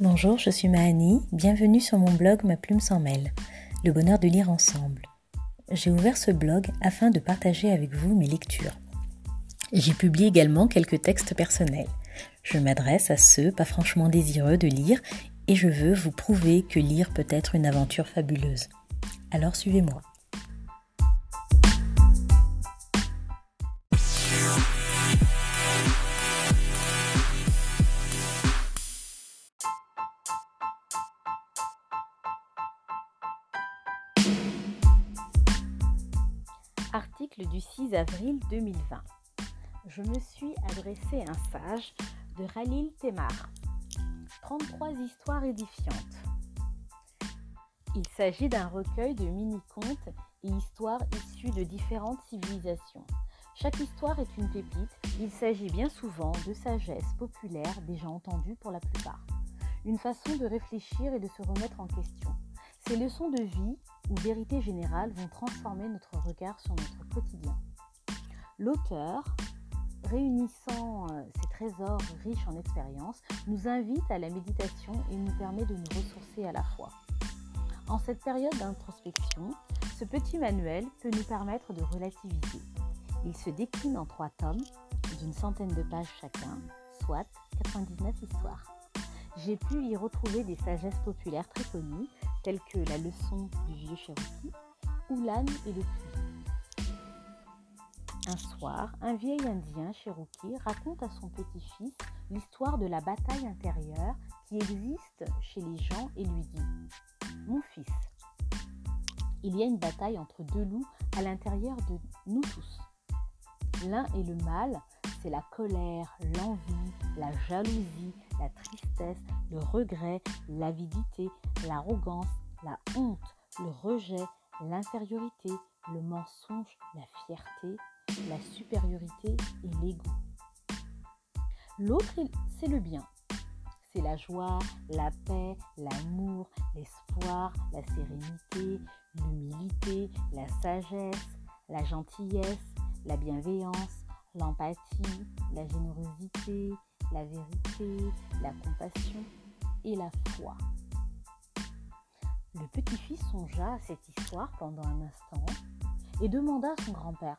Bonjour, je suis Mahani, bienvenue sur mon blog Ma plume sans mêle, le bonheur de lire ensemble. J'ai ouvert ce blog afin de partager avec vous mes lectures. J'y publie également quelques textes personnels. Je m'adresse à ceux pas franchement désireux de lire et je veux vous prouver que lire peut être une aventure fabuleuse. Alors suivez-moi. Du 6 avril 2020. Je me suis adressé à un sage de Khalil Temar. 33 histoires édifiantes. Il s'agit d'un recueil de mini-contes et histoires issues de différentes civilisations. Chaque histoire est une pépite. Il s'agit bien souvent de sagesse populaire déjà entendue pour la plupart. Une façon de réfléchir et de se remettre en question. Ces leçons de vie ou vérités générales vont transformer notre regard sur notre quotidien. L'auteur, réunissant euh, ces trésors riches en expérience, nous invite à la méditation et nous permet de nous ressourcer à la fois. En cette période d'introspection, ce petit manuel peut nous permettre de relativiser. Il se décline en trois tomes d'une centaine de pages chacun, soit 99 histoires. J'ai pu y retrouver des sagesses populaires très connues telles que la leçon du vieux Cherokee ou l'âne et le puits. Un soir, un vieil indien Cherokee raconte à son petit-fils l'histoire de la bataille intérieure qui existe chez les gens et lui dit Mon fils, il y a une bataille entre deux loups à l'intérieur de nous tous. L'un est le mal, c'est la colère, l'envie, la jalousie, la tristesse, le regret, l'avidité, l'arrogance, la honte, le rejet, l'infériorité, le mensonge, la fierté, la supériorité et l'ego. L'autre, c'est le bien. C'est la joie, la paix, l'amour, l'espoir, la sérénité, l'humilité, la sagesse, la gentillesse, la bienveillance, l'empathie, la générosité, la vérité, la compassion et la foi. Le petit-fils songea à cette histoire pendant un instant et demanda à son grand-père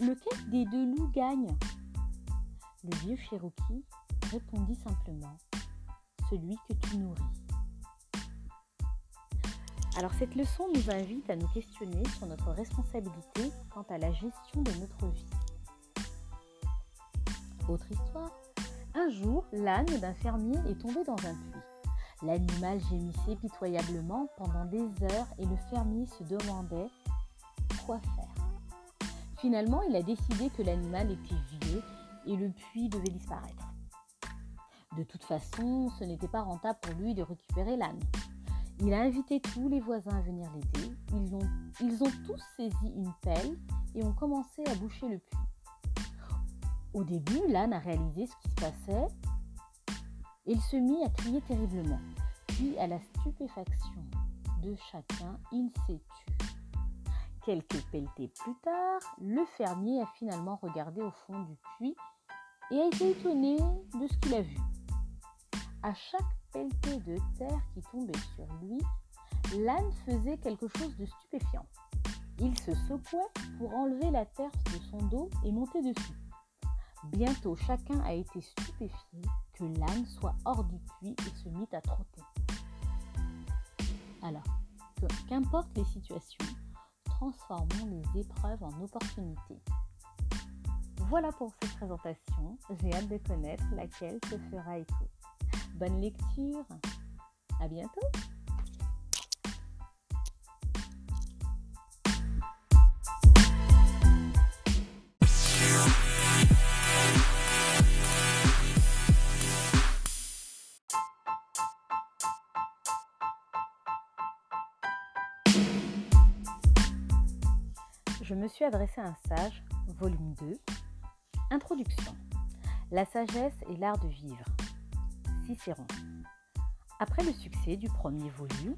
Lequel des deux loups gagne? Le vieux Cherokee répondit simplement Celui que tu nourris. Alors cette leçon nous invite à nous questionner sur notre responsabilité quant à la gestion de notre vie. Autre histoire. Un jour, l'âne d'un fermier est tombé dans un puits. L'animal gémissait pitoyablement pendant des heures et le fermier se demandait quoi faire. Finalement, il a décidé que l'animal était vieux et le puits devait disparaître. De toute façon, ce n'était pas rentable pour lui de récupérer l'âne. Il a invité tous les voisins à venir l'aider. Ils ont, ils ont tous saisi une pelle et ont commencé à boucher le puits. Au début, l'âne a réalisé ce qui se passait il se mit à crier terriblement. Puis, à la stupéfaction de chacun, il s'est tu. Quelques pelletées plus tard, le fermier a finalement regardé au fond du puits et a été étonné de ce qu'il a vu. À chaque pelletée de terre qui tombait sur lui, l'âne faisait quelque chose de stupéfiant. Il se secouait pour enlever la terre de son dos et monter dessus. Bientôt, chacun a été stupéfié que l'âne soit hors du puits et se mit à trotter. Alors, qu'importe les situations, transformons les épreuves en opportunités. Voilà pour cette présentation. J'ai hâte de connaître laquelle se fera écho. Bonne lecture. À bientôt. Je me suis adressé à un sage, volume 2. Introduction. La sagesse et l'art de vivre. Cicéron. Après le succès du premier volume,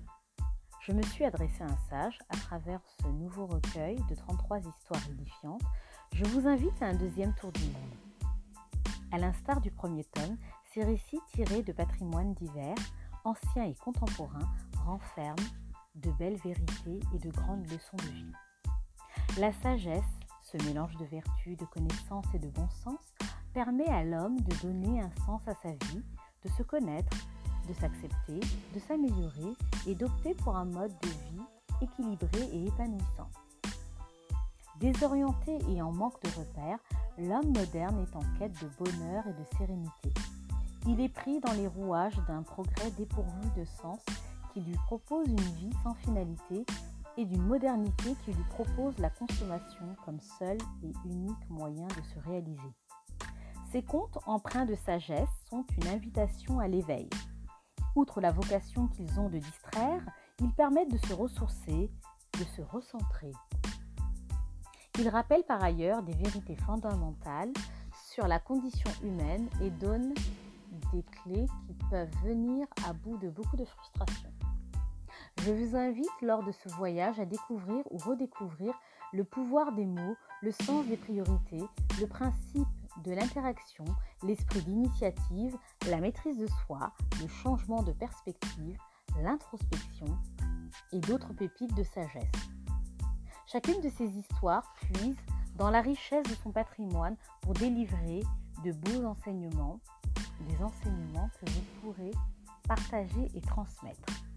je me suis adressé à un sage à travers ce nouveau recueil de 33 histoires édifiantes. Je vous invite à un deuxième tour du monde. À l'instar du premier tome, Ces récits tirés de patrimoines divers, anciens et contemporains, renferment de belles vérités et de grandes leçons de vie. La sagesse, ce mélange de vertus, de connaissances et de bon sens, permet à l'homme de donner un sens à sa vie, de se connaître, de s'accepter, de s'améliorer et d'opter pour un mode de vie équilibré et épanouissant. Désorienté et en manque de repères, l'homme moderne est en quête de bonheur et de sérénité. Il est pris dans les rouages d'un progrès dépourvu de sens qui lui propose une vie sans finalité et d'une modernité qui lui propose la consommation comme seul et unique moyen de se réaliser. Ces contes empreints de sagesse sont une invitation à l'éveil. Outre la vocation qu'ils ont de distraire, ils permettent de se ressourcer, de se recentrer. Ils rappellent par ailleurs des vérités fondamentales sur la condition humaine et donnent des clés qui peuvent venir à bout de beaucoup de frustration. Je vous invite lors de ce voyage à découvrir ou redécouvrir le pouvoir des mots, le sens des priorités, le principe de l'interaction, l'esprit d'initiative, la maîtrise de soi, le changement de perspective, l'introspection et d'autres pépites de sagesse. Chacune de ces histoires puise dans la richesse de son patrimoine pour délivrer de beaux enseignements, des enseignements que vous pourrez partager et transmettre.